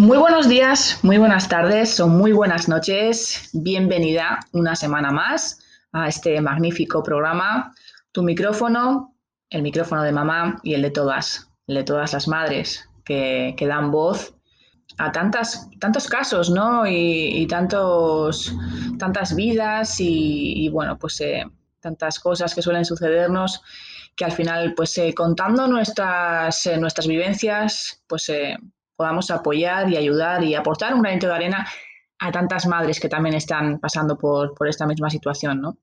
Muy buenos días, muy buenas tardes o muy buenas noches. Bienvenida una semana más a este magnífico programa. Tu micrófono, el micrófono de mamá y el de todas, el de todas las madres que, dan voz a tantas, tantos casos, ¿no? Y, tantos, tantas vidas y, bueno, pues eh, tantas cosas que suelen sucedernos que al final, pues eh, contando nuestras, eh, nuestras vivencias, pues podamos apoyar y ayudar y aportar un granito de arena a tantas madres que también están pasando por, esta misma situación, ¿no?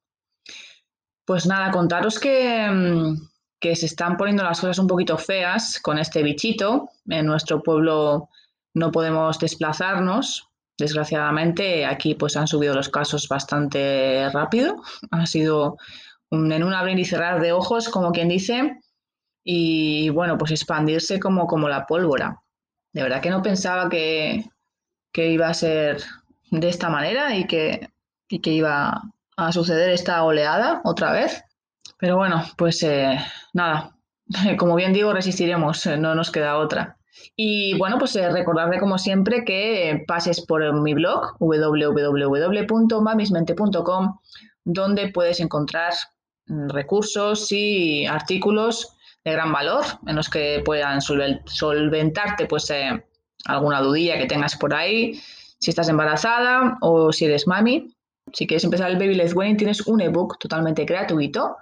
Pues nada, contaros que, mm, que se están poniendo las cosas un poquito feas con este bichito. En nuestro pueblo no podemos desplazarnos. Desgraciadamente, aquí pues han subido los casos bastante rápido. Ha sido en un abrir y cerrar de ojos, como quien dice, y bueno, pues expandirse como, como la pólvora de verdad que no pensaba que, iba a ser de esta manera y que, que iba a suceder esta oleada otra vez. Pero bueno, pues eh, nada, como bien digo, resistiremos, eh, no nos queda otra. Y bueno, pues eh, recordarte como siempre que pases por mi blog www.mamismente.com donde puedes encontrar mm, recursos y artículos de gran valor en los que puedan solventarte pues eh, alguna dudilla que tengas por ahí, si estás embarazada o si eres mami. Si quieres empezar el Baby Led Wedding tienes un ebook totalmente gratuito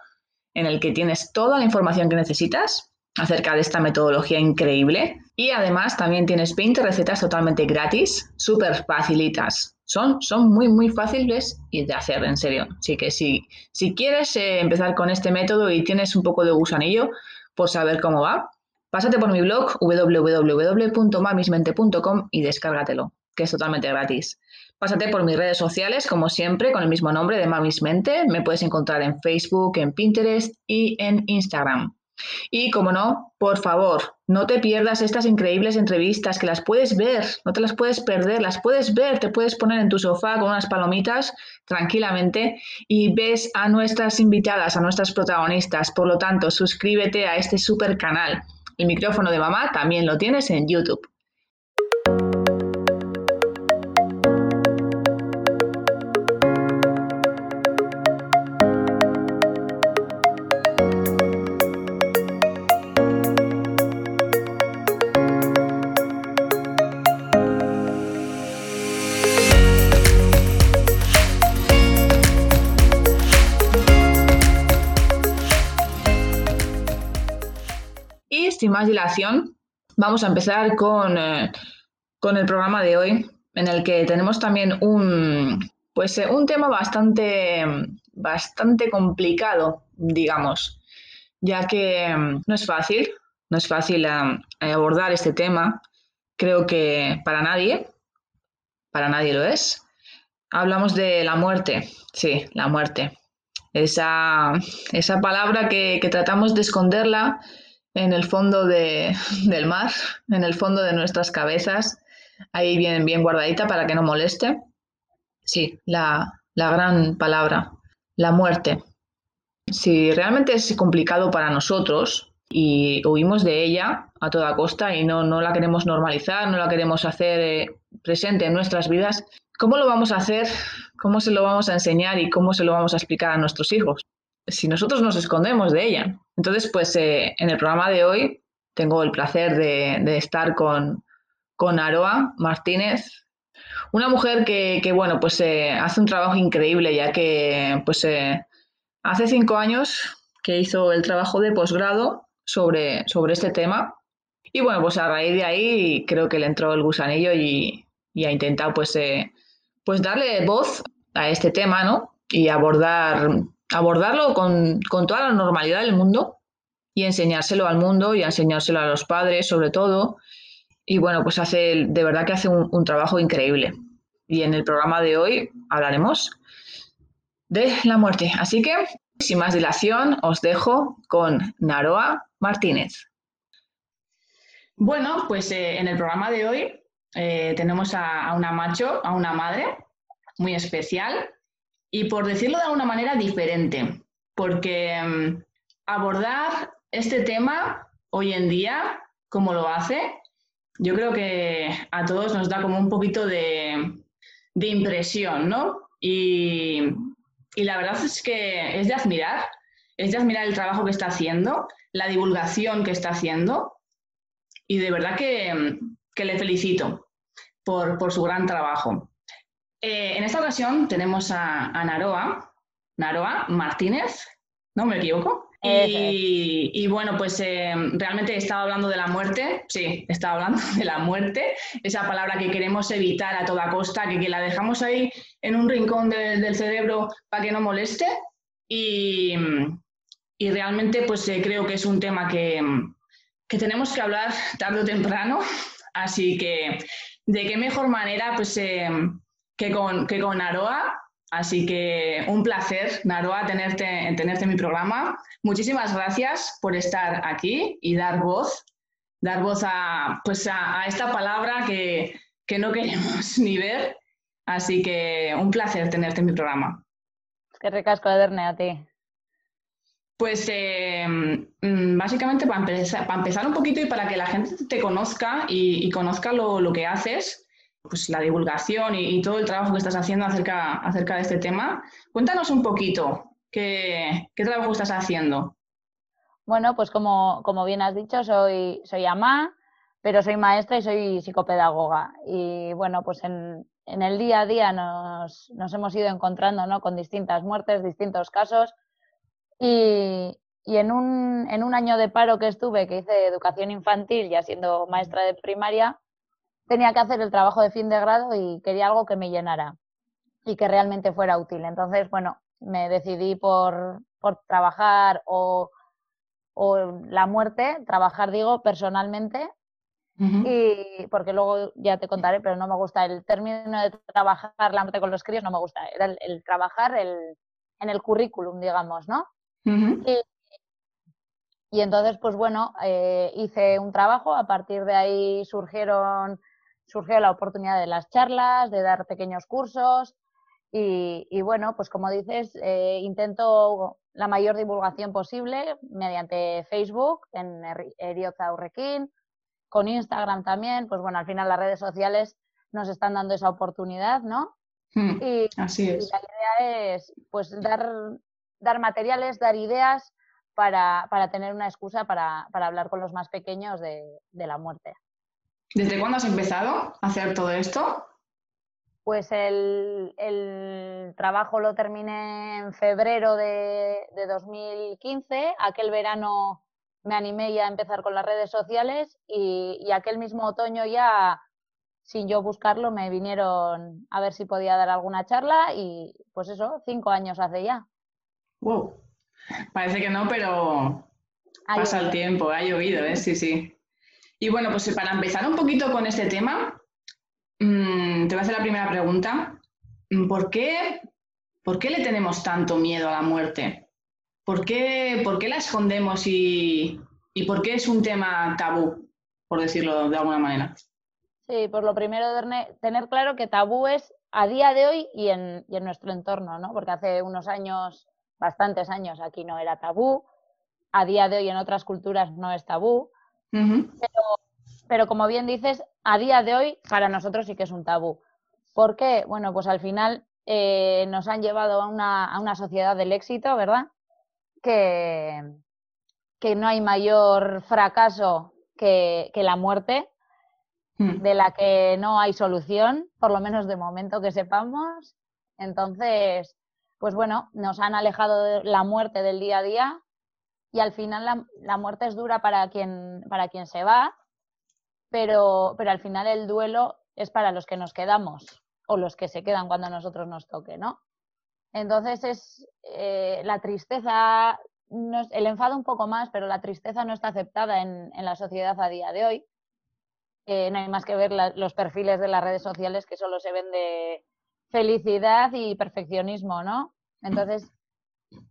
en el que tienes toda la información que necesitas acerca de esta metodología increíble y además también tienes 20 recetas totalmente gratis, súper facilitas. Son, son muy, muy fáciles de hacer, en serio. Así que si, si quieres eh, empezar con este método y tienes un poco de gusanillo, por saber cómo va, pásate por mi blog www.mamismente.com y descárgatelo, que es totalmente gratis. Pásate por mis redes sociales, como siempre, con el mismo nombre de Mamismente. Me puedes encontrar en Facebook, en Pinterest y en Instagram. Y como no, por favor, no te pierdas estas increíbles entrevistas que las puedes ver, no te las puedes perder, las puedes ver, te puedes poner en tu sofá con unas palomitas tranquilamente y ves a nuestras invitadas, a nuestras protagonistas. Por lo tanto, suscríbete a este super canal. El micrófono de mamá también lo tienes en YouTube. Dilación, vamos a empezar con, eh, con, el programa de hoy, en el que tenemos también un, pues, eh, un tema bastante, bastante complicado, digamos, ya que mm, no es fácil, no es fácil abordar este tema, creo que para nadie, para nadie lo es. Hablamos de la muerte, sí, la muerte. Esa, esa palabra que tratamos de esconderla en el fondo del mar, en el fondo de nuestras cabezas, ahí bien, bien guardadita para que no moleste. Sí, la, gran palabra, la muerte. Si realmente es complicado para nosotros y huimos de ella a toda costa y no, no la queremos normalizar, no la queremos hacer eh, presente en nuestras vidas, ¿cómo lo vamos a hacer? ¿Cómo se lo vamos a enseñar y cómo se lo vamos a explicar a nuestros hijos? Si nosotros nos escondemos de ella. Entonces, pues eh, en el programa de hoy tengo el placer de, estar con, con, Aroa Martínez, una mujer que, bueno, pues eh, hace un trabajo increíble, ya que pues eh, hace cinco años que hizo el trabajo de posgrado sobre, sobre este tema. Y bueno, pues a raíz de ahí creo que le entró el gusanillo y, y ha intentado pues, pues darle voz a este tema, ¿no? Y abordar abordarlo con, toda la normalidad del mundo y enseñárselo al mundo y enseñárselo a los padres sobre todo. Y bueno, pues hace, de verdad que hace un, trabajo increíble. Y en el programa de hoy hablaremos de la muerte. Así que, sin más dilación, os dejo con Naroa Martínez. Bueno, pues eh, en el programa de hoy eh, tenemos a, una macho, a una madre muy especial, y por decirlo de alguna manera diferente, porque mm, abordar este tema hoy en día, como lo hace, yo creo que a todos nos da como un poquito de, impresión, ¿no? Y, la verdad es que es de admirar, es de admirar el trabajo que está haciendo, la divulgación que está haciendo y de verdad que, le felicito por, su gran trabajo. Eh, en esta ocasión tenemos a, a Naroa, Naroa Martínez, ¿no me equivoco? Y, bueno, pues eh, realmente estaba hablando de la muerte, sí, estaba hablando de la muerte, esa palabra que queremos evitar a toda costa, que, la dejamos ahí en un rincón del cerebro para que no moleste. Y, realmente pues eh, creo que es un tema que, tenemos que hablar tarde o temprano, así que de qué mejor manera pues eh, que, con, que con Aroa Así que un placer, Naroa, tenerte, tenerte en mi programa. Muchísimas gracias por estar aquí y dar voz, dar voz a, pues a, esta palabra que, no queremos ni ver. Así que un placer tenerte en mi programa. Qué recasco, Ederne, a ti. Pues eh, mm, básicamente para empezar, para empezar un poquito y para que la gente te conozca y, conozca lo, lo, que haces, pues, la divulgación y, todo el trabajo que estás haciendo acerca, acerca de este tema. Cuéntanos un poquito qué, trabajo estás haciendo. Bueno, pues como, bien has dicho, soy, soy ama, pero soy maestra y soy psicopedagoga. Y bueno, pues en, el día a día nos, hemos ido encontrando ¿no? con distintas muertes, distintos casos. Y, en, un, en un año de paro que estuve, que hice educación infantil, ya siendo maestra de primaria, tenía que hacer el trabajo de fin de grado y quería algo que me llenara y que realmente fuera útil. Entonces, bueno, me decidí por, trabajar o, la muerte, trabajar digo personalmente, y porque luego ya te contaré, pero no me gusta el término de trabajar la muerte con los críos, no me gusta, era el, trabajar el, en el currículum, digamos, ¿no? y, entonces, pues bueno, eh, hice un trabajo, a partir de ahí surgieron surgió la oportunidad de las charlas, de dar pequeños cursos y, bueno, pues como dices, eh, intento la mayor divulgación posible mediante Facebook, en Erioza Urrequín, con Instagram también, pues bueno, al final las redes sociales nos están dando esa oportunidad, ¿no? Hmm, y, así es. la idea es pues dar, dar materiales, dar ideas para, tener una excusa para, hablar con los más pequeños de la muerte. ¿Desde cuándo has empezado a hacer todo esto? Pues el, trabajo lo terminé en febrero de, 2015. Aquel verano me animé ya a empezar con las redes sociales y, aquel mismo otoño ya, sin yo buscarlo, me vinieron a ver si podía dar alguna charla y pues eso, cinco años hace ya. Wow. Parece que no, pero pasa el tiempo, ha llovido, ¿eh? Sí, sí. Y bueno, pues para empezar un poquito con este tema, mm, te voy a hacer la primera pregunta. ¿Por qué, ¿Por qué le tenemos tanto miedo a la muerte? ¿Por qué, por qué la escondemos y, y, por qué es un tema tabú, por decirlo de alguna manera? Sí, por lo primero, tener claro que tabú es a día de hoy y en, y en nuestro entorno, ¿no? Porque hace unos años, bastantes años, aquí no era tabú. A día de hoy en otras culturas no es tabú pero, como bien dices, a día de hoy para nosotros sí que es un tabú. ¿Por qué? Bueno, pues al final eh, nos han llevado a una, sociedad del éxito, ¿verdad? Que, que no hay mayor fracaso que, la muerte, hmm. de la que no hay solución, por lo menos de momento que sepamos. Entonces, pues bueno, nos han alejado de la muerte del día a día y al final la, muerte es dura para quien, para quien se va, pero, pero al final el duelo es para los que nos quedamos o los que se quedan cuando a nosotros nos toque, ¿no? Entonces es eh, la tristeza, el enfado un poco más, pero la tristeza no está aceptada en, la sociedad a día de hoy. Eh, no hay más que ver los perfiles de las redes sociales que solo se ven de felicidad y perfeccionismo, ¿no? Entonces,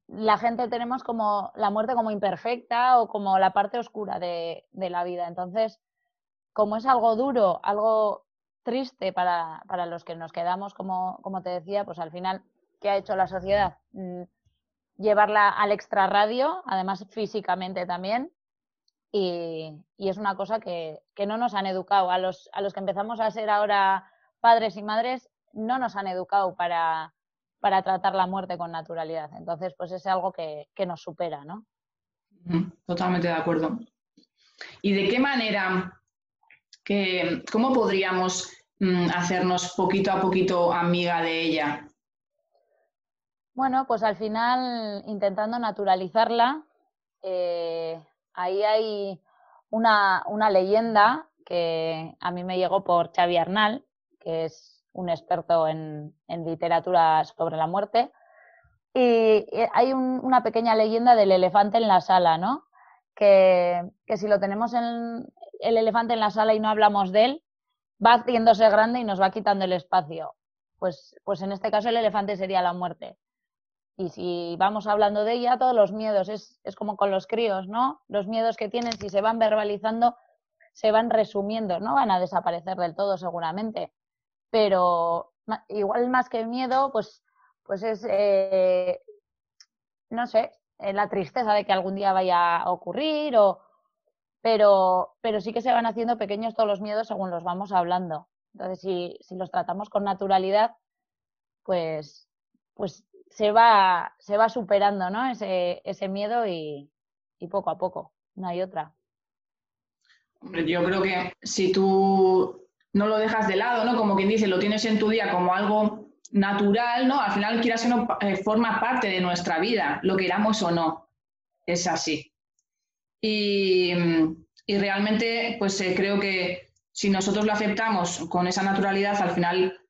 la gente tenemos como la muerte como imperfecta o como la parte oscura de, la vida. Entonces, como es algo duro, algo triste para, los que nos quedamos, como, como, te decía, pues al final, ¿qué ha hecho la sociedad? Mm, llevarla al extrarradio, además físicamente también, y, es una cosa que, no nos han educado. A los, a los que empezamos a ser ahora padres y madres, no nos han educado para, para tratar la muerte con naturalidad. Entonces, pues es algo que, nos supera, ¿no? Totalmente de acuerdo. ¿Y de qué manera, que, cómo podríamos mm, hacernos poquito a poquito amiga de ella? Bueno, pues al final intentando naturalizarla, eh, ahí hay una, una, que a mí me llegó por Xavi Arnal, que es un experto en, literatura sobre la muerte. Y hay una pequeña leyenda del elefante en la sala, ¿no? Que, que si lo tenemos en el elefante en la sala y no hablamos de él, va haciéndose grande y nos va quitando el espacio. Pues, pues en este caso el elefante sería la muerte. Y si vamos hablando de ella, todos los miedos, es, como con los críos, ¿no? Los miedos que tienen, si se van verbalizando, se van resumiendo, no van a desaparecer del todo seguramente, pero igual más que miedo, pues, pues es, eh, no sé, eh, la tristeza de que algún día vaya a ocurrir, o, pero, pero sí que se van haciendo pequeños todos los miedos según los vamos hablando. Entonces, si, si los tratamos con naturalidad, pues, pues se va, se va superando ¿no? ese, ese miedo y, poco a poco, no hay otra. Yo creo que si tú no lo dejas de lado, ¿no? Como quien dice, lo tienes en tu día como algo natural, ¿no? Al final, quieras o no, eh, forma parte de nuestra vida, lo queramos o no. Es así. Y, realmente, pues eh, creo que si nosotros lo aceptamos con esa naturalidad, al final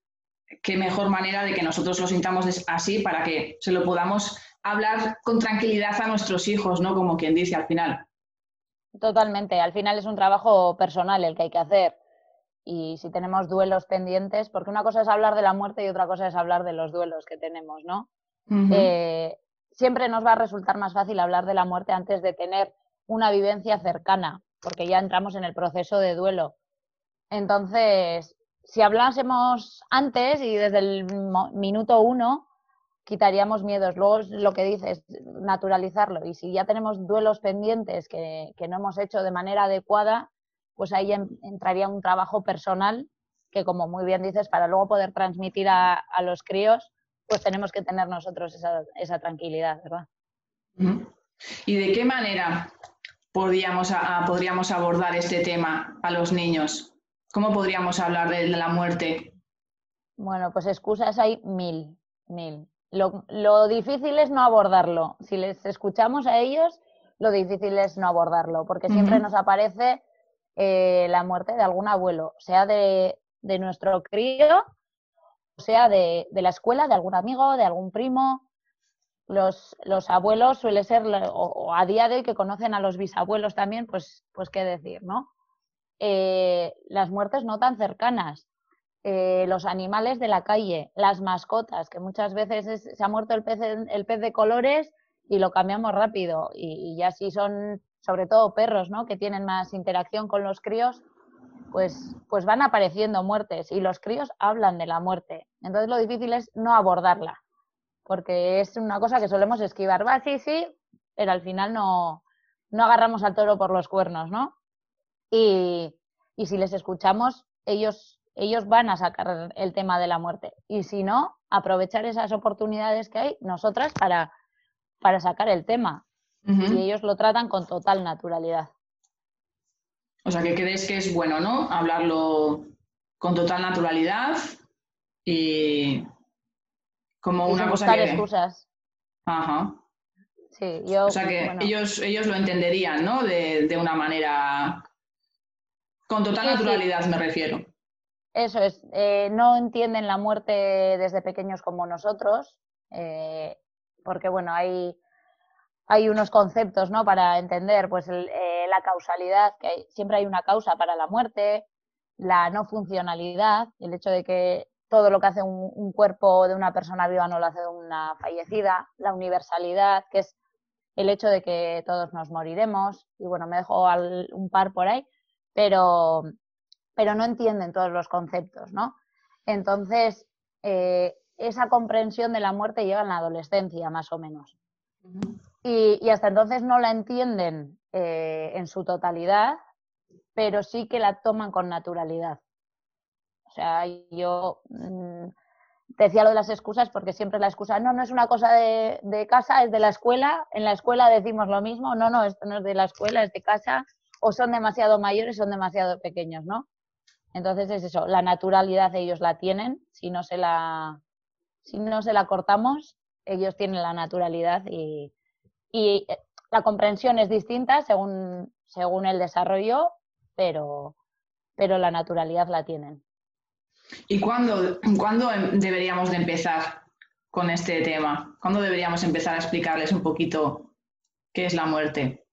qué mejor manera de que nosotros lo sintamos así para que se lo podamos hablar con tranquilidad a nuestros hijos, ¿no? Como quien dice al final. Totalmente. Al final es un trabajo personal el que hay que hacer. Y si tenemos duelos pendientes, porque una cosa es hablar de la muerte y otra cosa es hablar de los duelos que tenemos, ¿no? Eh, siempre nos va a resultar más fácil hablar de la muerte antes de tener una vivencia cercana, porque ya entramos en el proceso de duelo. Entonces, si hablásemos antes y desde el minuto uno, quitaríamos miedos. Luego lo que dices, naturalizarlo. Y si ya tenemos duelos pendientes que, no hemos hecho de manera adecuada, pues ahí entraría un trabajo personal que, como muy bien dices, para luego poder transmitir a, los críos, pues tenemos que tener nosotros esa, tranquilidad, ¿verdad? ¿Y de qué manera podríamos, podríamos abordar este tema a los niños? ¿Cómo podríamos hablar de, la muerte? Bueno, pues excusas hay mil, mil. Lo, difícil es no abordarlo. Si les escuchamos a ellos, lo difícil es no abordarlo, porque siempre nos aparece eh, la muerte de algún abuelo, sea de, nuestro crío, sea de, la escuela, de algún amigo, de algún primo. Los, los abuelos suele ser, o, a día de hoy que conocen a los bisabuelos también, pues, pues qué decir, ¿no? Eh, las muertes no tan cercanas, eh, los animales de la calle, las mascotas, que muchas veces se ha muerto el pez, el pez de colores y lo cambiamos rápido. Y, ya si son, sobre todo perros, ¿no? que tienen más interacción con los críos, pues, pues van apareciendo muertes y los críos hablan de la muerte. Entonces lo difícil es no abordarla, porque es una cosa que solemos esquivar. Va, sí, sí, pero al final no, no agarramos al toro por los cuernos, ¿no? Y, si les escuchamos, ellos, ellos van a sacar el tema de la muerte. Y si no, aprovechar esas oportunidades que hay nosotras para, para sacar el tema. Y ellos lo tratan con total naturalidad. O sea, que crees que es bueno, ¿no? Hablarlo con total naturalidad y como una cosa que... excusas. Ajá. Sí, yo, o sea que ellos, ellos lo entenderían, ¿no? De, de una manera con total naturalidad me refiero. Eso es, eh, no entienden la muerte desde pequeños como nosotros, eh, porque bueno, hay, hay unos conceptos ¿no? para entender pues eh, la causalidad, que siempre hay una causa para la muerte, la no funcionalidad, el hecho de que todo lo que hace un, cuerpo de una persona viva no lo hace una fallecida, la universalidad, que es el hecho de que todos nos moriremos, y bueno, me dejo un par por ahí, pero, pero no entienden todos los conceptos, ¿no? Entonces, eh, esa comprensión de la muerte llega en la adolescencia, más o menos. Y, hasta entonces no la entienden eh, en su totalidad, pero sí que la toman con naturalidad. O sea, yo mm, decía lo de las excusas porque siempre la excusa, no, no es una cosa de, de, casa, es de la escuela, en la escuela decimos lo mismo, no, no, esto no es de la escuela, es de casa, o son demasiado mayores, son demasiado pequeños, ¿no? Entonces es eso, la naturalidad ellos la tienen, si no se la, si no se la cortamos, ellos tienen la naturalidad y, y eh, la comprensión es distinta según, según el desarrollo, pero, pero la naturalidad la tienen. ¿Y cuándo, cuándo deberíamos de empezar con este tema? ¿Cuándo deberíamos empezar a explicarles un poquito qué es la muerte?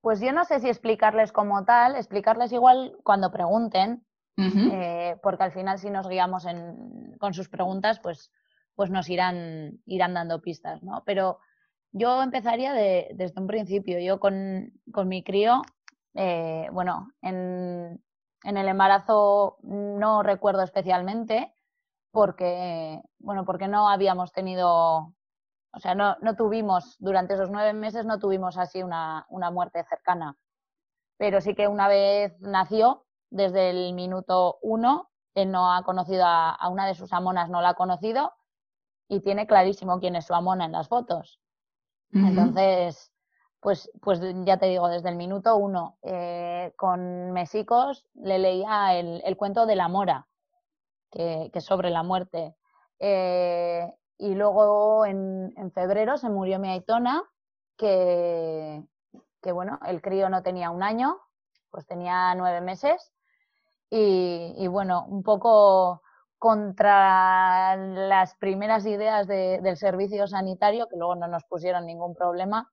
Pues yo no sé si explicarles como tal, explicarles igual cuando pregunten, eh, porque al final si nos guiamos con sus preguntas, pues, pues nos irán, irán dando pistas, ¿no? Pero yo empezaría desde un principio. Yo con, mi crío, eh, bueno, en, el embarazo no recuerdo especialmente porque, bueno, porque no habíamos tenido o sea, no, no tuvimos, durante esos nueve meses no tuvimos así una, muerte cercana. Pero sí que una vez nació, desde el minuto uno, él no ha conocido a, una de sus amonas, no la ha conocido y tiene clarísimo quién es su amona en las fotos. Entonces, pues, pues ya te digo, desde el minuto uno, eh, con Mesicos le leía el, cuento de la mora, que, es sobre la muerte. Eh, y luego en, febrero se murió mi Aitona, que, que, bueno, el crío no tenía un año, pues tenía nueve meses. Y, bueno, un poco contra las primeras ideas del servicio sanitario, que luego no nos pusieron ningún problema,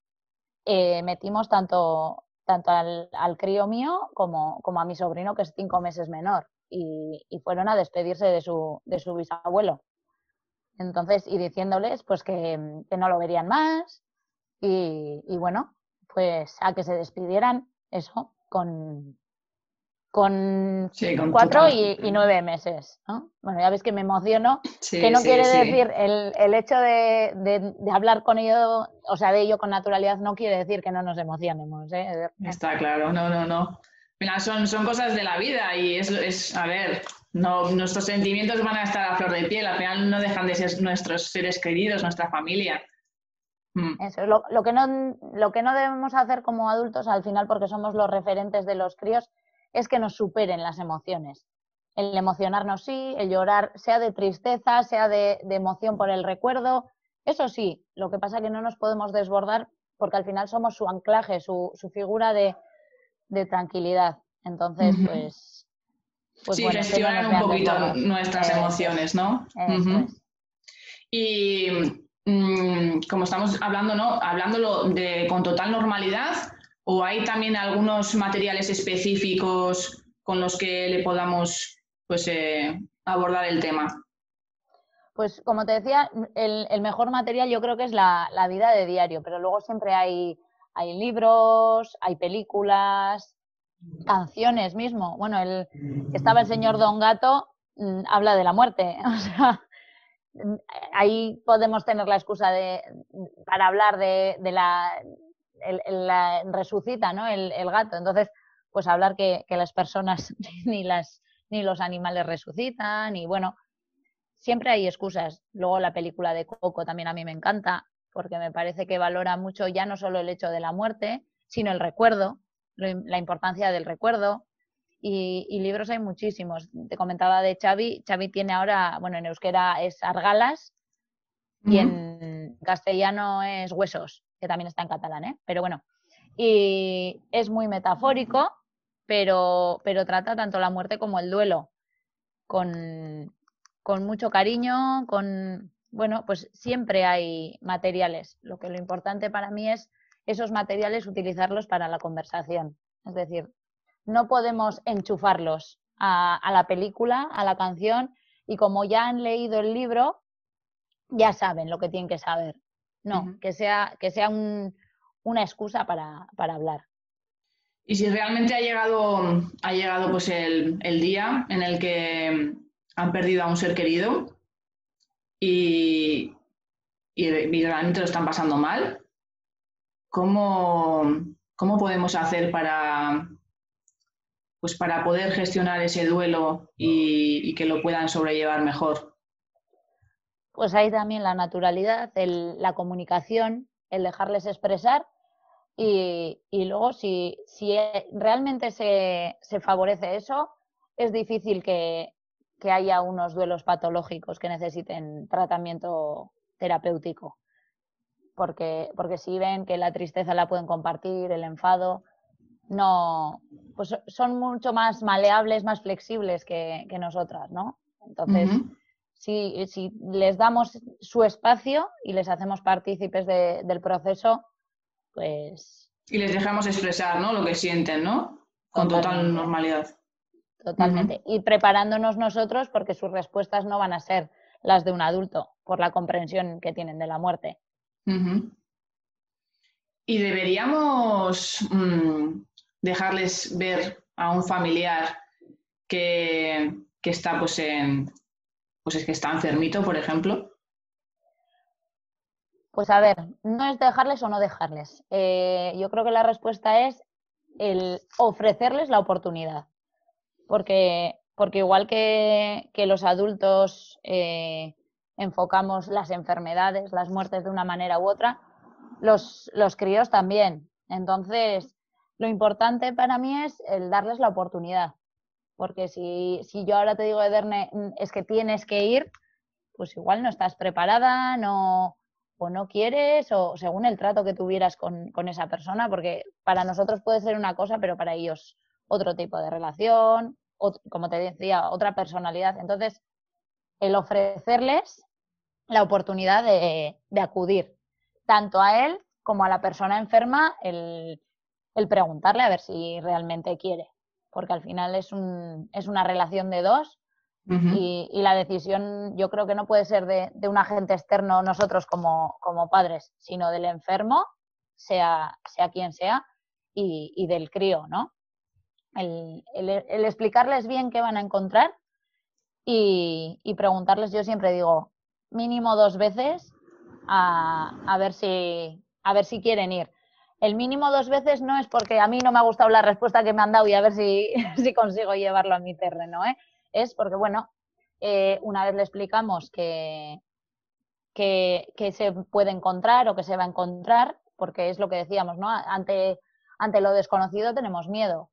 eh, metimos tanto, tanto al, crío mío como, como, a mi sobrino, que es cinco meses menor, y, y fueron a despedirse de su, de su bisabuelo. Entonces, y diciéndoles pues que, no lo verían más y, bueno, pues a que se despidieran eso con, con, cuatro y, nueve meses. ¿no? Bueno, ya ves que me emociono, que no quiere decir el, el hecho de, de, hablar con ello, o sea, de ello con naturalidad, no quiere decir que no nos emocionemos. ¿eh? Está claro, no, no, no. Mira, son, son cosas de la vida y es, es a ver, no, nuestros sentimientos van a estar a flor de piel, al final no dejan de ser nuestros seres queridos, nuestra familia. Mm. Eso, lo, lo, que no, lo que no debemos hacer como adultos, al final, porque somos los referentes de los críos, es que nos superen las emociones. El emocionarnos sí, el llorar, sea de tristeza, sea de, emoción por el recuerdo, eso sí, lo que pasa es que no nos podemos desbordar porque al final somos su anclaje, su, su figura de, de tranquilidad. Entonces, pues pues sí, gestionar un poquito nuestras emociones, ¿no? Y mm, como estamos hablando, ¿no? Hablándolo de, con total normalidad, ¿o hay también algunos materiales específicos con los que le podamos pues, eh, abordar el tema? Pues como te decía, el, mejor material yo creo que es la, vida de diario, pero luego siempre hay, hay libros, hay películas, canciones mismo. Bueno, el, estaba el señor Don Gato, mm, habla de la muerte. Mm, ahí podemos tener la excusa de, para hablar de, la, resucita, ¿no? El, gato. Entonces, pues hablar que, las personas ni, las, ni los animales resucitan y bueno, siempre hay excusas. Luego la película de Coco también a mí me encanta porque me parece que valora mucho ya no solo el hecho de la muerte, sino el recuerdo, la importancia del recuerdo. Y, libros hay muchísimos. Te comentaba de Xavi. Xavi tiene ahora, bueno, en euskera es Argalas y en castellano es Huesos, que también está en catalán, ¿eh? Pero bueno, y es muy metafórico, pero, pero trata tanto la muerte como el duelo con, con mucho cariño, con, bueno, pues siempre hay materiales. Lo que lo importante para mí es esos materiales utilizarlos para la conversación. Es decir, no podemos enchufarlos a, la película, a la canción, y como ya han leído el libro, ya saben lo que tienen que saber. No, que sea, que sea una excusa para, hablar. Y si realmente ha llegado, ha llegado pues el, día en el que han perdido a un ser querido y, y realmente lo están pasando mal, ¿cómo, cómo podemos hacer para, pues para poder gestionar ese duelo y, que lo puedan sobrellevar mejor? Pues hay también la naturalidad, la comunicación, el dejarles expresar y, luego si, si, realmente se, favorece eso, es difícil que, haya unos duelos patológicos que necesiten tratamiento terapéutico. Porque, porque si ven que la tristeza la pueden compartir, el enfado, no, pues son mucho más maleables, más flexibles que, nosotras, ¿no? Entonces, si, si, les damos su espacio y les hacemos partícipes del proceso, pues... Y les dejamos expresar, ¿no? Lo que sienten, ¿no? Con total normalidad. Totalmente. Y preparándonos nosotros porque sus respuestas no van a ser las de un adulto por la comprensión que tienen de la muerte. Y deberíamos mm, dejarles ver a un familiar que, está pues en pues es que está enfermito, por ejemplo? Pues a ver, no es dejarles o no dejarles. Eh, yo creo que la respuesta es el ofrecerles la oportunidad. Porque, porque igual que, los adultos eh, enfocamos las enfermedades, las muertes de una manera u otra, los, los críos también. Entonces, lo importante para mí es el darles la oportunidad. Porque si, yo ahora te digo, Ederne, es que tienes que ir, pues igual no estás preparada, no, o no quieres, o según el trato que tuvieras con, esa persona, porque para nosotros puede ser una cosa, pero para ellos otro tipo de relación, como te decía, otra personalidad. Entonces, el ofrecerles la oportunidad de, de acudir tanto a él como a la persona enferma, el, el preguntarle a ver si realmente quiere, porque al final es, un, es una relación de dos y, la decisión yo creo que no puede ser de, un agente externo nosotros como, como, padres, sino del enfermo, sea, sea quien sea, y, del crío, ¿no? El, el, explicarles bien qué van a encontrar y, y, preguntarles, yo siempre digo, mínimo dos veces a, a, ver si, a ver si quieren ir el mínimo dos veces no es porque a mí no me ha gustado la respuesta que me han dado y a ver si, si consigo llevarlo a mi terreno, ¿eh? Es porque, bueno, eh, una vez le explicamos que, que, se puede encontrar o que se va a encontrar, porque es lo que decíamos, ¿no? Ante, ante lo desconocido tenemos miedo.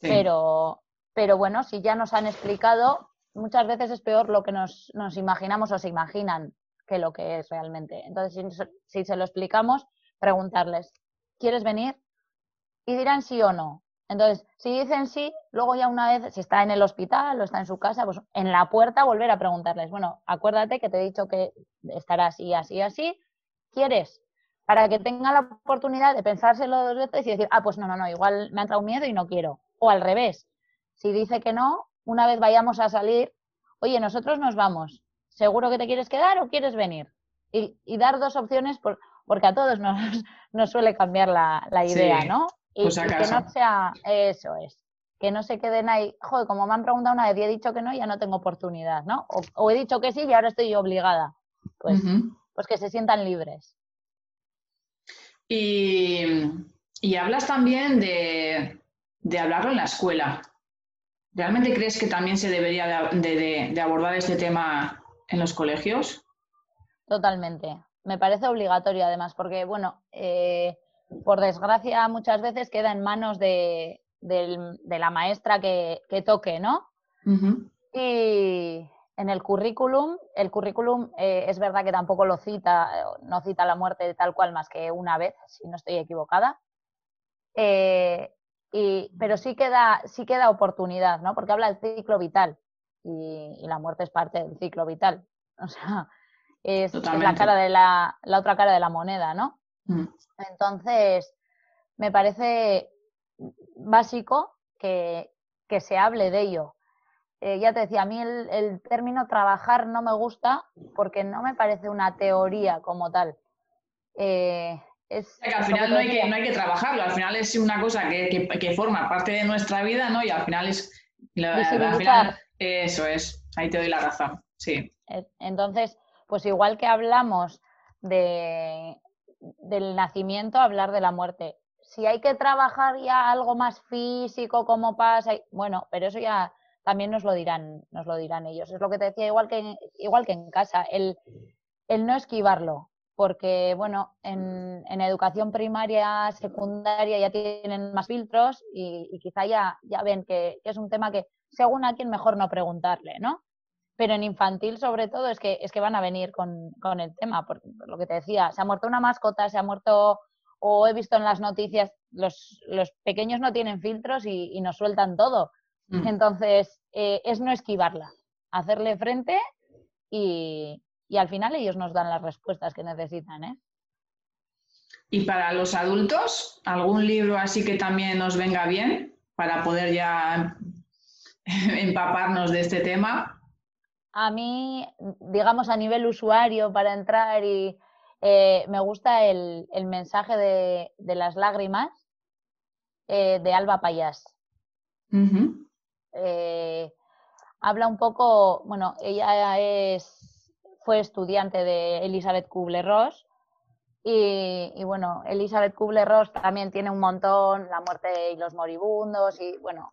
Pero, pero bueno, si ya nos han explicado, muchas veces es peor lo que nos, nos imaginamos o se imaginan que lo que es realmente. Entonces, si, si se lo explicamos, preguntarles, ¿quieres venir? Y dirán sí o no. Entonces, si dicen sí, luego ya una vez, si está en el hospital o está en su casa, pues en la puerta volver a preguntarles, bueno, acuérdate que te he dicho que estará así, así, así, ¿quieres? Para que tenga la oportunidad de pensárselo dos veces y decir, ah, pues no, no, no, igual me ha entrado miedo y no quiero. O al revés, si dice que no, una vez vayamos a salir, oye, nosotros nos vamos, ¿seguro que te quieres quedar o quieres venir? Y, y dar dos opciones por, porque a todos nos, nos suele cambiar la, idea, ¿no? Y, pues que no sea, eso es, que no se queden ahí, joder, como me han preguntado una vez y he dicho que no, ya no tengo oportunidad, ¿no? O, he dicho que sí y ahora estoy obligada. Pues, pues que se sientan libres. Y, hablas también de, hablarlo en la escuela. ¿Realmente crees que también se debería de abordar este tema en los colegios? Totalmente me parece obligatorio además, porque, bueno, eh, por desgracia muchas veces queda en manos de, la maestra que, toque, ¿no? Y en el currículum, el currículum eh, es verdad que tampoco lo cita, no cita la muerte de tal cual más que una vez, si no estoy equivocada. Eh, y, pero sí queda, sí queda oportunidad, ¿no? Porque habla del ciclo vital y, y la muerte es parte del ciclo vital. O sea, es, la cara de la, la, otra cara de la moneda, ¿no? Mm. Entonces, me parece básico que, se hable de ello. Eh, ya te decía, a mí el, término trabajar no me gusta porque no me parece una teoría como tal. Eh, es, al final no hay, que, no hay, que, trabajarlo, al final es una cosa que, que, forma parte de nuestra vida, ¿no? Y al final es... eso es, ahí te doy la razón, sí. Entonces, pues igual que hablamos de, del nacimiento hablar de la muerte. Si hay que trabajar ya algo más físico, como pasa, bueno, pero eso ya también nos lo dirán, nos lo dirán ellos. Es lo que te decía, igual que, igual que en casa, el, el no esquivarlo, porque bueno, en, en, educación primaria, secundaria ya tienen más filtros y, quizá ya, ya ven que, es un tema que según a quien mejor no preguntarle, ¿no? Pero en infantil sobre todo es que, es que van a venir con, con el tema, por, lo que te decía, se ha muerto una mascota, se ha muerto, o he visto en las noticias, los, los pequeños no tienen filtros y, y nos sueltan todo. Mm. Entonces, eh, es no esquivarla, hacerle frente y, y al final ellos nos dan las respuestas que necesitan. ¿eh? Y para los adultos, ¿algún libro así que también nos venga bien para poder ya empaparnos de este tema? A mí, digamos, a nivel usuario, para entrar y eh, me gusta el, mensaje de, las lágrimas eh, de Alba Payás. Eh, habla un poco, bueno, ella es, fue estudiante de Elizabeth Kubler-Ross y, bueno, Elizabeth Kubler-Ross también tiene un montón, La muerte y los moribundos y bueno,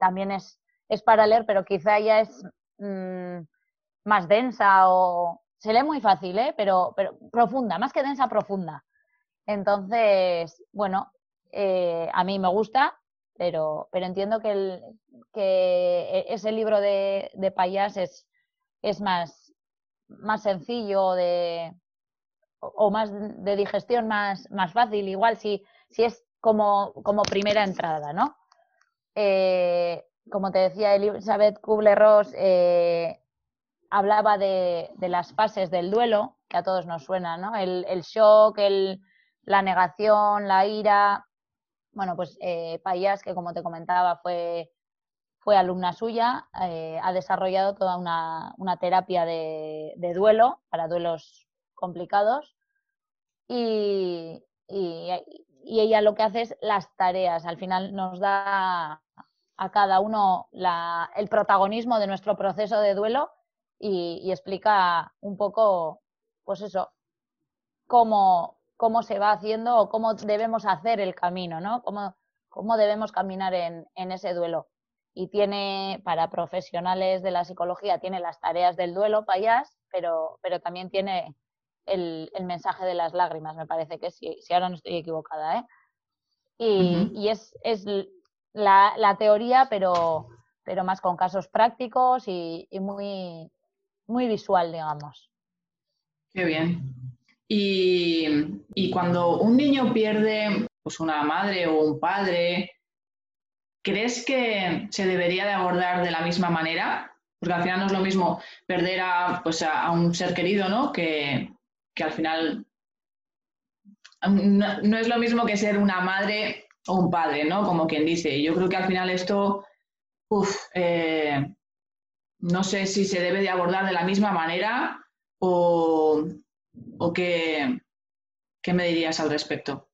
también es, es para leer, pero quizá ya es mm, más densa o se lee muy fácil, ¿eh? pero, pero profunda, más que densa, profunda. Entonces, bueno, eh, a mí me gusta, pero, pero entiendo que, el, que ese libro de, de Payas es, es más, más sencillo de, o más de digestión más, más fácil, igual si, si es como, como primera entrada, ¿no? Eh, como te decía Elizabeth Kubler-Ross, eh, hablaba de, las fases del duelo, que a todos nos suena, ¿no? El, shock, la negación, la ira, bueno, pues eh, Payas, que como te comentaba, fue, fue alumna suya, eh, ha desarrollado toda una, terapia de, duelo para duelos complicados y, ella lo que hace es las tareas. Al final nos da a cada uno el protagonismo de nuestro proceso de duelo y, y explica un poco, pues eso, cómo, cómo se va haciendo o cómo debemos hacer el camino, ¿no? Cómo, cómo debemos caminar en, ese duelo. Y tiene, para profesionales de la psicología, tiene las tareas del duelo, payas, pero, pero también tiene el, mensaje de las lágrimas, me parece que si, si ahora no estoy equivocada, ¿eh? Y, es, es la, la, teoría, pero, pero más con casos prácticos y, y muy, muy visual, digamos. Qué bien. Y, cuando un niño pierde pues, una madre o un padre, ¿crees que se debería de abordar de la misma manera? Porque al final no es lo mismo perder a, pues, a, un ser querido, ¿no? Que, al final no, es lo mismo que ser una madre o un padre, ¿no? Como quien dice. Yo creo que al final esto, uff, eh, no sé si se debe de abordar de la misma manera o, ¿O qué, me dirías al respecto?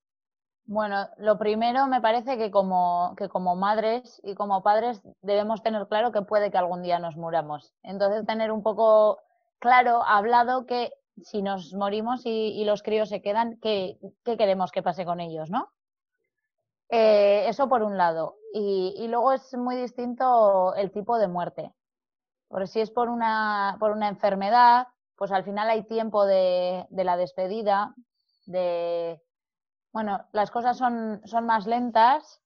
Bueno, lo primero me parece que como, que como madres y como padres debemos tener claro que puede que algún día nos muramos. Entonces, tener un poco claro, hablado que si nos morimos y, los críos se quedan, ¿qué, queremos que pase con ellos, no? Eh, eso por un lado. Y, luego es muy distinto el tipo de muerte. Porque si es por una, por una enfermedad, pues al final hay tiempo de, la despedida, de, bueno, las cosas son, son más lentas,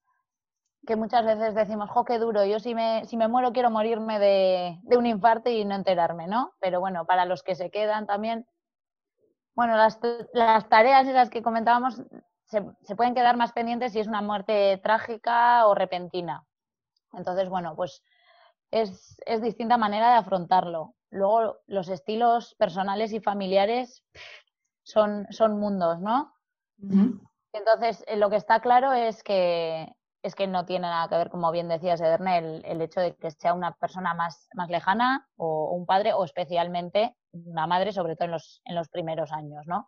que muchas veces decimos, jo, qué duro, yo si me, si me muero quiero morirme de, un infarto y no enterarme, ¿no? Pero bueno, para los que se quedan también, bueno, las, las tareas esas que comentábamos se, se, pueden quedar más pendientes si es una muerte trágica o repentina. Entonces, bueno, pues es, es distinta manera de afrontarlo. Luego, los estilos personales y familiares son, son mundos, ¿no? Entonces, eh, lo que está claro es que, es que no tiene nada que ver, como bien decías, Ederne, el, el hecho de que sea una persona más, más lejana o un padre o especialmente una madre, sobre todo en los, en los primeros años, ¿no?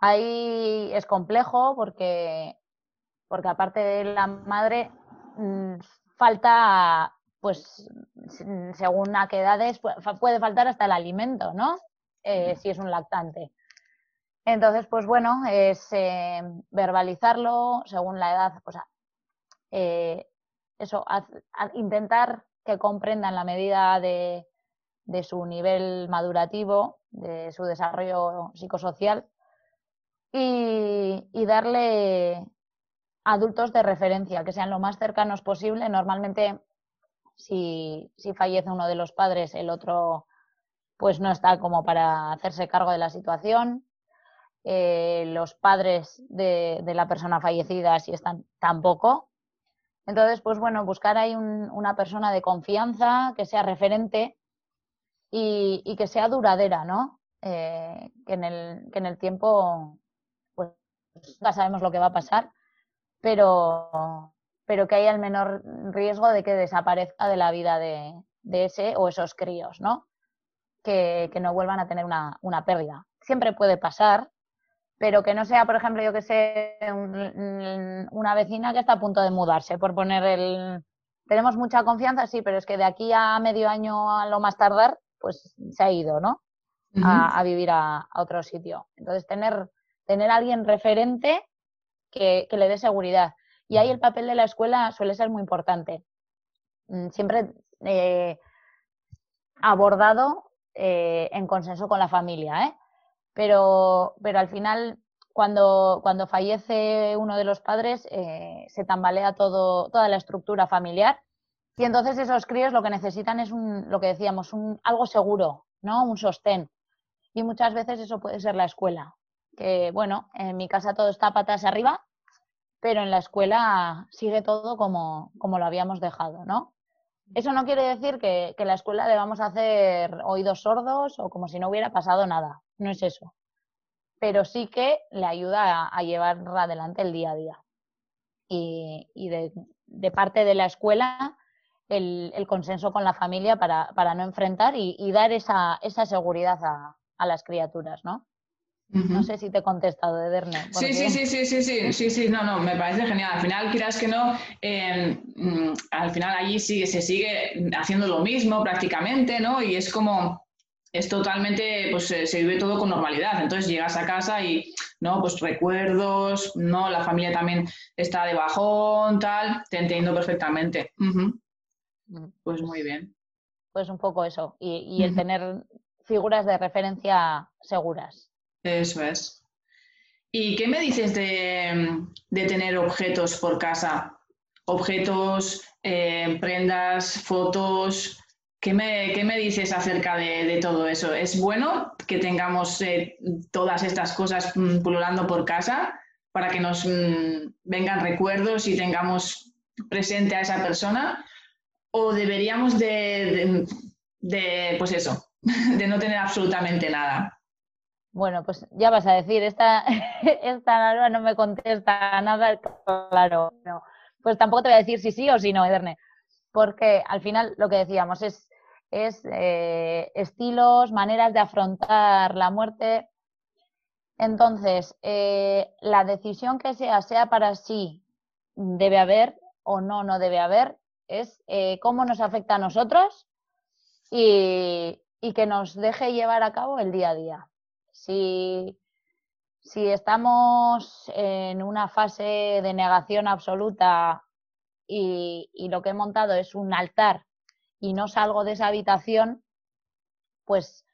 Ahí es complejo porque, porque aparte de la madre, mm, falta pues según a qué edades puede faltar hasta el alimento, ¿no? Eh, si es un lactante. Entonces, pues bueno, es eh, verbalizarlo según la edad, o sea, eh, eso, intentar que comprendan la medida de, de su nivel madurativo, de su desarrollo psicosocial y, y, darle adultos de referencia que sean lo más cercanos posible. Normalmente, si, si fallece uno de los padres, el otro pues no está como para hacerse cargo de la situación. Eh, los padres de, de, la persona fallecida, si están, tampoco. Entonces, pues bueno, buscar ahí una persona de confianza que sea referente y, que sea duradera, ¿no? Eh, que, en el, que en el tiempo, pues ya sabemos lo que va a pasar, pero, pero que haya el menor riesgo de que desaparezca de la vida de, de ese o esos críos, ¿no? Que, que no vuelvan a tener una, una, pérdida. Siempre puede pasar, pero que no sea, por ejemplo, yo que sé, una vecina que está a punto de mudarse, por poner el... Tenemos mucha confianza, sí, pero es que de aquí a medio año a lo más tardar pues se ha ido, ¿no? a, vivir a, otro sitio. Entonces, tener, tener alguien referente que, le dé seguridad. Y ahí el papel de la escuela suele ser muy importante. Mm, siempre eh, abordado eh, en consenso con la familia, ¿eh? Pero, pero al final, cuando, cuando fallece uno de los padres, eh, se tambalea todo, toda la estructura familiar y entonces esos críos lo que necesitan es un, lo que decíamos, un, algo seguro, ¿no? Un sostén. Y muchas veces eso puede ser la escuela. Que bueno, en mi casa todo está patas arriba, pero en la escuela sigue todo como, como lo habíamos dejado, ¿no? Eso no quiere decir que, que la escuela le vamos a hacer oídos sordos o como si no hubiera pasado nada. No es eso. Pero sí que le ayuda a, a llevar adelante el día a día. Y, y de, parte de la escuela, el, consenso con la familia para, para no enfrentar y, dar esa, esa seguridad a, a, las criaturas, ¿no? No sé si te he contestado, Ederne. Sí, sí, sí, sí, sí, sí, sí, sí, no, no, me parece genial. Al final, quieras que no, mm, al final allí sigue, se sigue haciendo lo mismo prácticamente, ¿no? Y es como, es totalmente, pues se, vive todo con normalidad. Entonces llegas a casa y, no, pues recuerdos, no, la familia también está de bajón, tal, te entiendo perfectamente. Pues muy bien. Pues un poco eso. Y, el tener figuras de referencia seguras. Eso es. ¿Y qué me dices de, tener objetos por casa? Objetos, eh, prendas, fotos. ¿Qué me, me dices acerca de, todo eso? ¿Es bueno que tengamos eh, todas estas cosas mm, pululando por casa para que nos mm, vengan recuerdos y tengamos presente a esa persona? o deberíamos de, pues eso, de no tener absolutamente nada? Bueno, pues ya vas a decir, esta, esta no me contesta nada, claro. Pues tampoco te voy a decir si sí o si no, Ederne, porque al final lo que decíamos es, es eh, estilos, maneras de afrontar la muerte. Entonces, eh, la decisión que sea, sea para sí, debe haber o no, no debe haber, es eh, cómo nos afecta a nosotros y, que nos deje llevar a cabo el día a día. Si, si estamos en una fase de negación absoluta y, lo que he montado es un altar y no salgo de esa habitación, pues,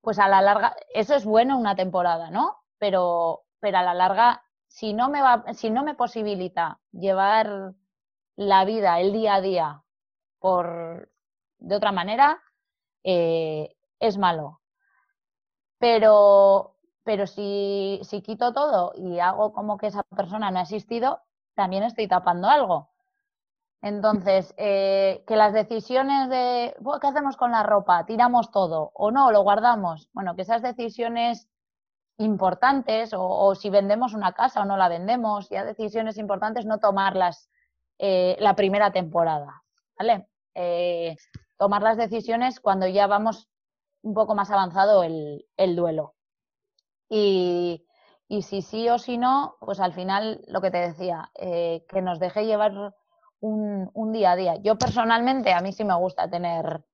pues a la larga, eso es bueno una temporada, ¿no? Pero, pero a la larga, si no me va, si no me posibilita llevar la vida, el día a día, por de otra manera, eh, es malo. Pero, pero si, si quito todo y hago como que esa persona no ha existido, también estoy tapando algo. Entonces, eh, que las decisiones de ¿qué hacemos con la ropa? ¿Tiramos todo o no? ¿Lo guardamos? Bueno, que esas decisiones importantes o, si vendemos una casa o no la vendemos, ya decisiones importantes, no tomarlas eh, la primera temporada, ¿vale? Eh, tomar las decisiones cuando ya vamos un poco más avanzado el, duelo. Y, si sí o si no, pues al final lo que te decía, eh, que nos deje llevar un, un, día a día. Yo personalmente, a mí sí me gusta tener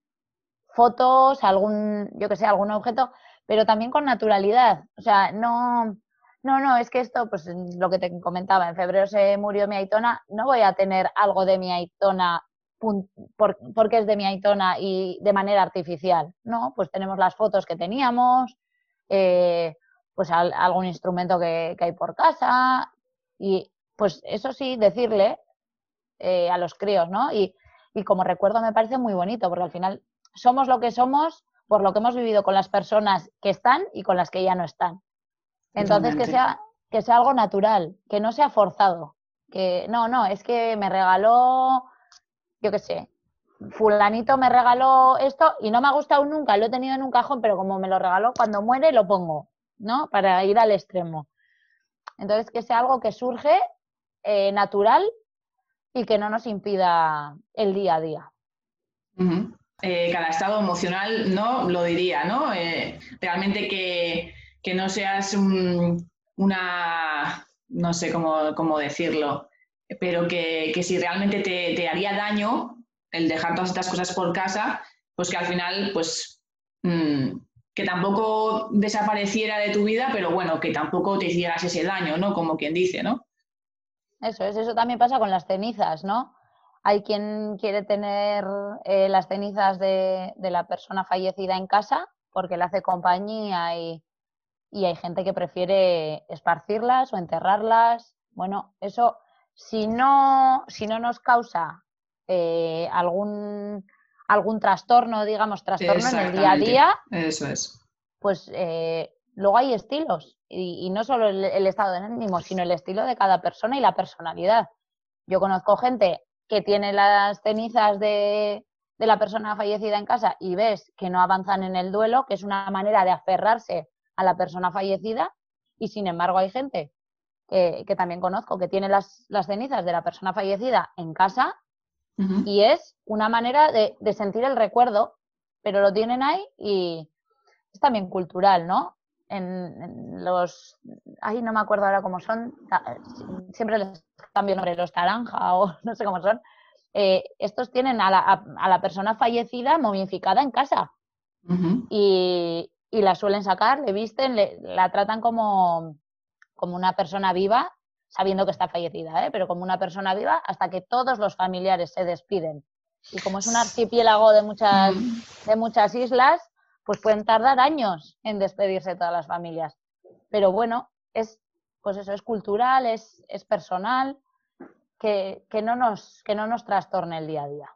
fotos, algún, yo que sé, algún objeto, pero también con naturalidad. O sea, no, no, no, es que esto, pues lo que te comentaba, en febrero se murió mi Aitona, no voy a tener algo de mi Aitona porque es de mi Aitona y de manera artificial, ¿no? Pues tenemos las fotos que teníamos, eh, pues algún instrumento que, hay por casa y pues eso sí, decirle eh, a los críos, ¿no? Y, y como recuerdo me parece muy bonito porque al final somos lo que somos por lo que hemos vivido con las personas que están y con las que ya no están. Entonces, que sea, que sea algo natural, que no sea forzado. Que no, no, es que me regaló, yo qué sé, fulanito me regaló esto y no me ha gustado nunca, lo he tenido en un cajón, pero como me lo regaló, cuando muere lo pongo, ¿no? Para ir al extremo. Entonces, que sea algo que surge eh, natural y que no nos impida el día a día. Eh, cada estado emocional, ¿no? Lo diría, ¿no? Eh, realmente que que no seas una, no sé cómo, decirlo, pero que, si realmente te, haría daño el dejar todas estas cosas por casa, pues que al final, pues, mm, que tampoco desapareciera de tu vida, pero bueno, que tampoco te hicieras ese daño, ¿no? Como quien dice, ¿no? Eso es, eso también pasa con las cenizas, ¿no? Hay quien quiere tener eh, las cenizas de, de, la persona fallecida en casa porque le hace compañía y, y hay gente que prefiere esparcirlas o enterrarlas. Bueno, eso si no, si no nos causa eh, algún, algún trastorno, digamos, trastorno en el día a día, eso es. Pues eh, luego hay estilos y, no solo el, estado de ánimo, sino el estilo de cada persona y la personalidad. Yo conozco gente que tiene las cenizas de, de la persona fallecida en casa y ves que no avanzan en el duelo, que es una manera de aferrarse a la persona fallecida y sin embargo hay gente que, también conozco que tiene las, cenizas de la persona fallecida en casa y es una manera de, sentir el recuerdo, pero lo tienen ahí y es también cultural, ¿no? En, los, ay, no me acuerdo ahora cómo son, siempre les cambio nombre, los taranja o no sé cómo son. Eh, estos tienen a la, a, la, persona fallecida momificada en casa. y, y la suelen sacar, le visten, la tratan como, como una persona viva, sabiendo que está fallecida, ¿eh? pero como una persona viva hasta que todos los familiares se despiden. Y como es un archipiélago de muchas, de muchas islas, pues pueden tardar años en despedirse todas las familias. Pero bueno, es, pues eso, es cultural, es, es personal, que, que, no nos, que no nos trastorne el día a día.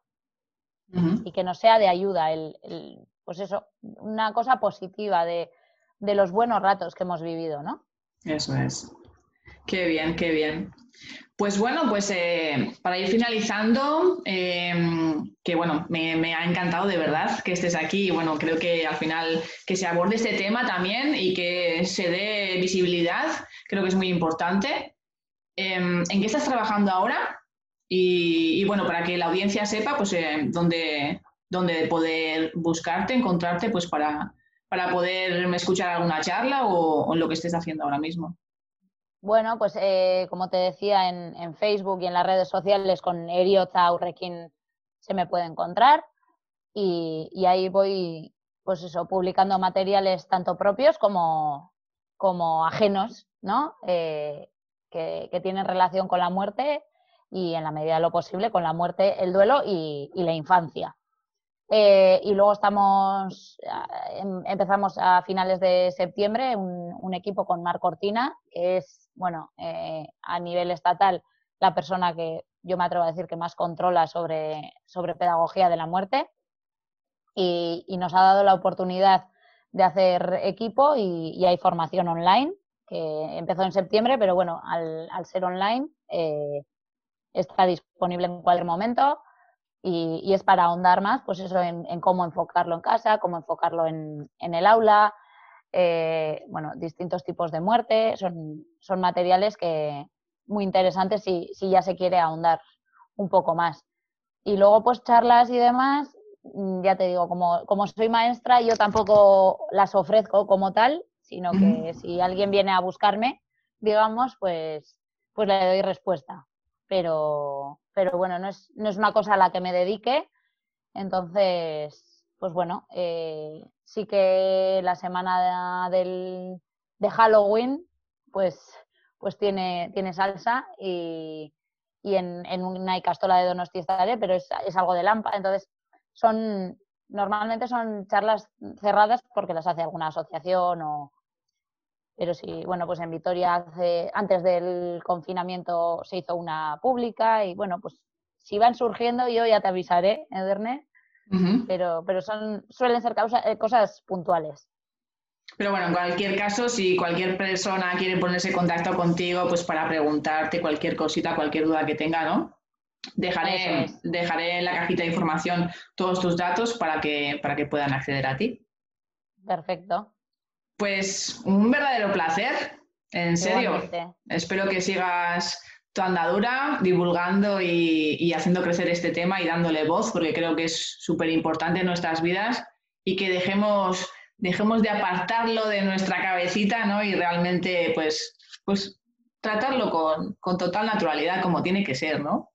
Y que nos sea de ayuda el, pues eso, una cosa positiva de, los buenos ratos que hemos vivido, ¿no? Eso es. Qué bien, qué bien. Pues bueno, pues eh, para ir finalizando, em, que bueno, me, ha encantado de verdad que estés aquí y bueno, creo que al final que se aborde este tema también y que se dé visibilidad, creo que es muy importante. Em, ¿En qué estás trabajando ahora? Y, bueno, para que la audiencia sepa, pues eh, dónde, donde poder buscarte, encontrarte, pues para, para poder escuchar alguna charla o, lo que estés haciendo ahora mismo. Bueno, pues eh, como te decía, en, Facebook y en las redes sociales con Eriota Aurrekin se me puede encontrar y, ahí voy, pues eso, publicando materiales tanto propios como, como ajenos, ¿no? Eh, que, tienen relación con la muerte y en la medida de lo posible con la muerte, el duelo y la infancia. Eh, y luego estamos, em, empezamos a finales de septiembre un, equipo con Mar Cortina, que es, bueno, eh, a nivel estatal la persona que yo me atrevo a decir que más controla sobre, sobre pedagogía de la muerte. Y, nos ha dado la oportunidad de hacer equipo y, hay formación online, que empezó en septiembre, pero bueno, al, ser online eh, está disponible en cualquier momento y, es para ahondar más, pues eso, en, cómo enfocarlo en casa, cómo enfocarlo en, el aula, eh, bueno, distintos tipos de muerte, son, son materiales que muy interesantes si, si ya se quiere ahondar un poco más. Y luego, pues charlas y demás, mm, ya te digo, como, como soy maestra, yo tampoco las ofrezco como tal, sino que si alguien viene a buscarme, digamos, pues, pues le doy respuesta. Pero, pero bueno, no es, no es una cosa a la que me dedique. Entonces, pues bueno, eh, sí que la semana del, de Halloween pues, pues tiene, tiene salsa y, y en, en una Icastola de Donosti estaré, pero es, es algo de Lampa. Entonces, son normalmente son charlas cerradas porque las hace alguna asociación o... Pero sí, bueno, pues en Vitoria hace, antes del confinamiento se hizo una pública y bueno, pues si van surgiendo yo ya te avisaré, Ederne, pero, pero son, suelen ser causa, eh, cosas puntuales. Pero bueno, en cualquier caso, si cualquier persona quiere ponerse en contacto contigo, pues para preguntarte cualquier cosita, cualquier duda que tenga, ¿no? Dejaré, dejaré en la cajita de información todos tus datos para que, para que puedan acceder a ti. Perfecto. Pues un verdadero placer, en serio. Espero que sigas tu andadura divulgando y, y, haciendo crecer este tema y dándole voz, porque creo que es súper importante en nuestras vidas y que dejemos, dejemos de apartarlo de nuestra cabecita ¿no? y realmente pues, pues tratarlo con, con total naturalidad como tiene que ser, ¿no?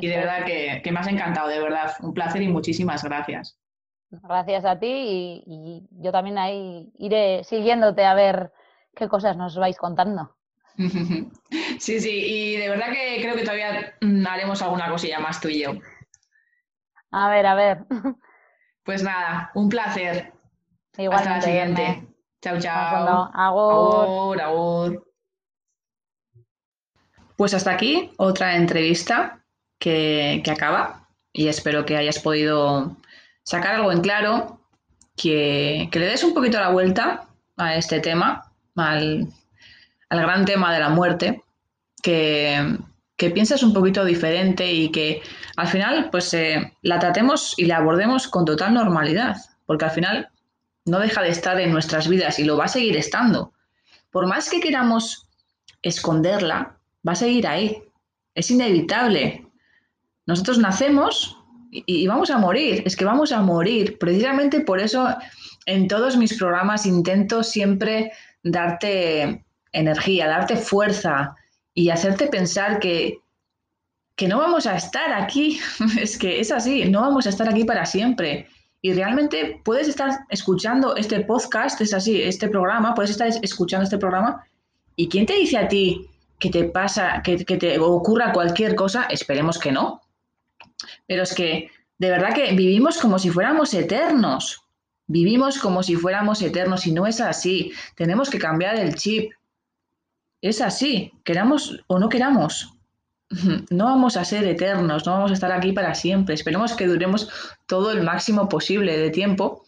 Y de verdad que, me has encantado, de verdad. Un placer y muchísimas gracias. Gracias a ti y, yo también ahí iré siguiéndote a ver qué cosas nos vais contando. Sí, sí, y de verdad que creo que todavía mm, haremos alguna cosilla más tú y yo. A ver, a ver. Pues nada, un placer. Hasta la siguiente. Chao, chao. Agur. Agur, Pues hasta aquí otra entrevista que, acaba y espero que hayas podido sacar algo en claro, que, le des un poquito la vuelta a este tema, al, gran tema de la muerte, que, que, pienses un poquito diferente y que al final pues eh, la tratemos y la abordemos con total normalidad, porque al final no deja de estar en nuestras vidas y lo va a seguir estando. Por más que queramos esconderla, va a seguir ahí. Es inevitable. Nosotros nacemos y, vamos a morir, es que vamos a morir. Precisamente por eso en todos mis programas intento siempre darte energía, darte fuerza y hacerte pensar que, que no vamos a estar aquí. es que es así, no vamos a estar aquí para siempre. Y realmente puedes estar escuchando este podcast, es así, este programa, puedes estar escuchando este programa. ¿Y quién te dice a ti que te pasa, que, que te ocurra cualquier cosa? Esperemos que no, pero es que de verdad que vivimos como si fuéramos eternos. Vivimos como si fuéramos eternos y no es así. Tenemos que cambiar el chip. Es así, queramos o no queramos. No vamos a ser eternos, no vamos a estar aquí para siempre. Esperemos que duremos todo el máximo posible de tiempo,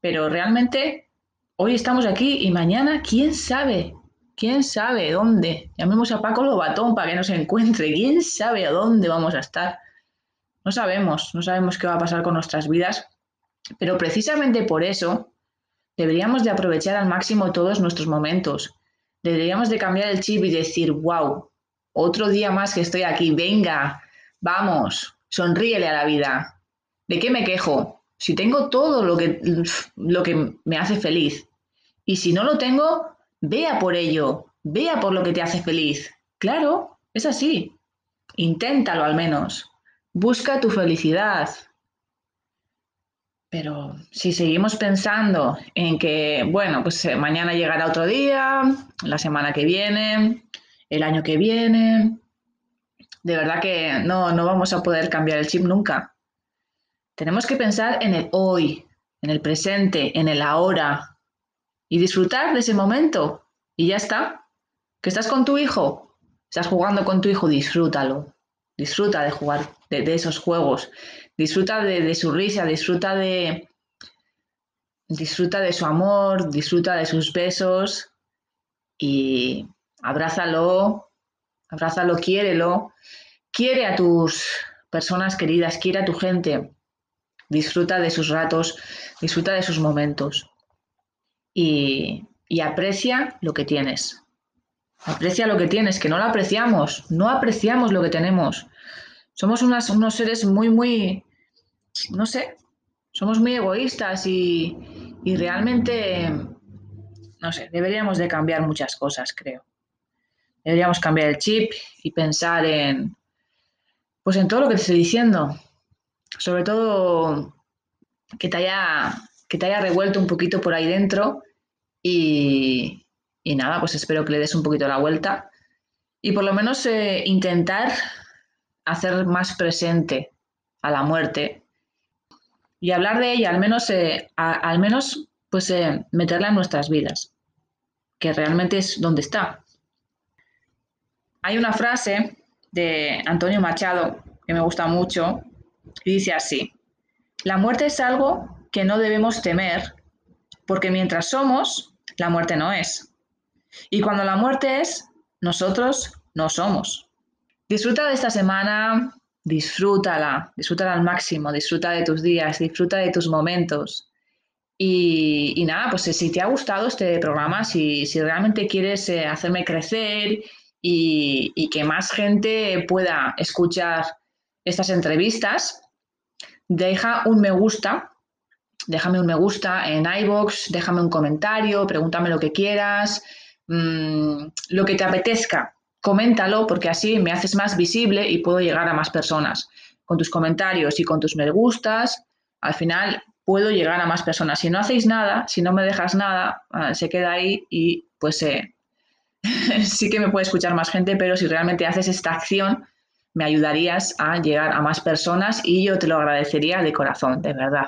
pero realmente hoy estamos aquí y mañana, ¿quién sabe? ¿Quién sabe dónde? Llamemos a Paco Lobatón para que nos encuentre. ¿Quién sabe a dónde vamos a estar? No sabemos, no sabemos qué va a pasar con nuestras vidas, pero precisamente por eso deberíamos de aprovechar al máximo todos nuestros momentos. Deberíamos de cambiar el chip y decir, wow, otro día más que estoy aquí, venga, vamos, sonríele a la vida. ¿De qué me quejo? Si tengo todo lo que, lo que me hace feliz. Y si no lo tengo, vea por ello, vea por lo que te hace feliz. Claro, es así. Inténtalo al menos. Busca tu felicidad. Pero si seguimos pensando en que, bueno, pues eh, mañana llegará otro día, la semana que viene, el año que viene, de verdad que no, no vamos a poder cambiar el chip nunca. Tenemos que pensar en el hoy, en el presente, en el ahora y disfrutar de ese momento. Y ya está. Que estás con tu hijo, estás jugando con tu hijo, disfrútalo. Disfruta de jugar de, esos juegos. Disfruta de, su risa, disfruta de, disfruta de su amor, disfruta de sus besos y abrázalo, abrázalo, quiérelo. Quiere a tus personas queridas, quiere a tu gente. Disfruta de sus ratos, disfruta de sus momentos y, y aprecia lo que tienes. Aprecia lo que tienes, que no lo apreciamos, no apreciamos lo que tenemos. Somos unos seres muy, muy, no sé, somos muy egoístas y, y realmente, no sé, deberíamos de cambiar muchas cosas, creo. Deberíamos cambiar el chip y pensar en, pues en todo lo que te estoy diciendo. Sobre todo que te haya, que te haya revuelto un poquito por ahí dentro y, Y nada, pues espero que le des un poquito la vuelta y por lo menos eh, intentar hacer más presente a la muerte y hablar de ella, al menos, eh, al menos pues eh, meterla en nuestras vidas, que realmente es donde está. Hay una frase de Antonio Machado que me gusta mucho y dice así, la muerte es algo que no debemos temer porque mientras somos, la muerte no es. Y cuando la muerte es, nosotros no somos. Disfruta de esta semana, disfrútala, disfrútala al máximo, disfruta de tus días, disfruta de tus momentos. Y, nada, pues si te ha gustado este programa, si, realmente quieres eh, hacerme crecer y, y, que más gente pueda escuchar estas entrevistas, deja un me gusta, déjame un me gusta en iBox, déjame un comentario, pregúntame lo que quieras, mm, lo que te apetezca, coméntalo porque así me haces más visible y puedo llegar a más personas. Con tus comentarios y con tus me gustas, al final puedo llegar a más personas. Si no hacéis nada, si no me dejas nada, ah, se queda ahí y pues sí que me puede escuchar más gente, pero si realmente haces esta acción, me ayudarías a llegar a más personas y yo te lo agradecería de corazón, de verdad.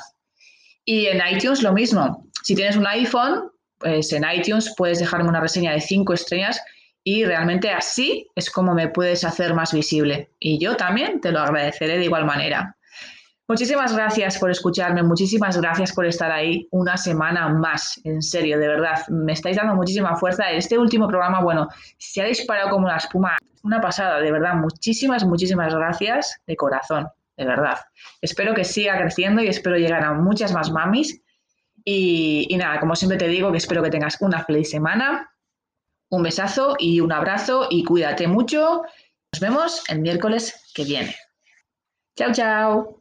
Y en iTunes lo mismo. Si tienes un iPhone, pues en iTunes puedes dejarme una reseña de cinco estrellas y realmente así es como me puedes hacer más visible. Y yo también te lo agradeceré de igual manera. Muchísimas gracias por escucharme, muchísimas gracias por estar ahí una semana más, en serio, de verdad, me estáis dando muchísima fuerza. Este último programa, bueno, se ha disparado como la espuma, una pasada, de verdad, muchísimas, muchísimas gracias de corazón, de verdad. Espero que siga creciendo y espero llegar a muchas más mamis. Y, y nada, como siempre te digo, que espero que tengas una feliz semana, un besazo y un abrazo y cuídate mucho. Nos vemos el miércoles que viene. Chao, chao.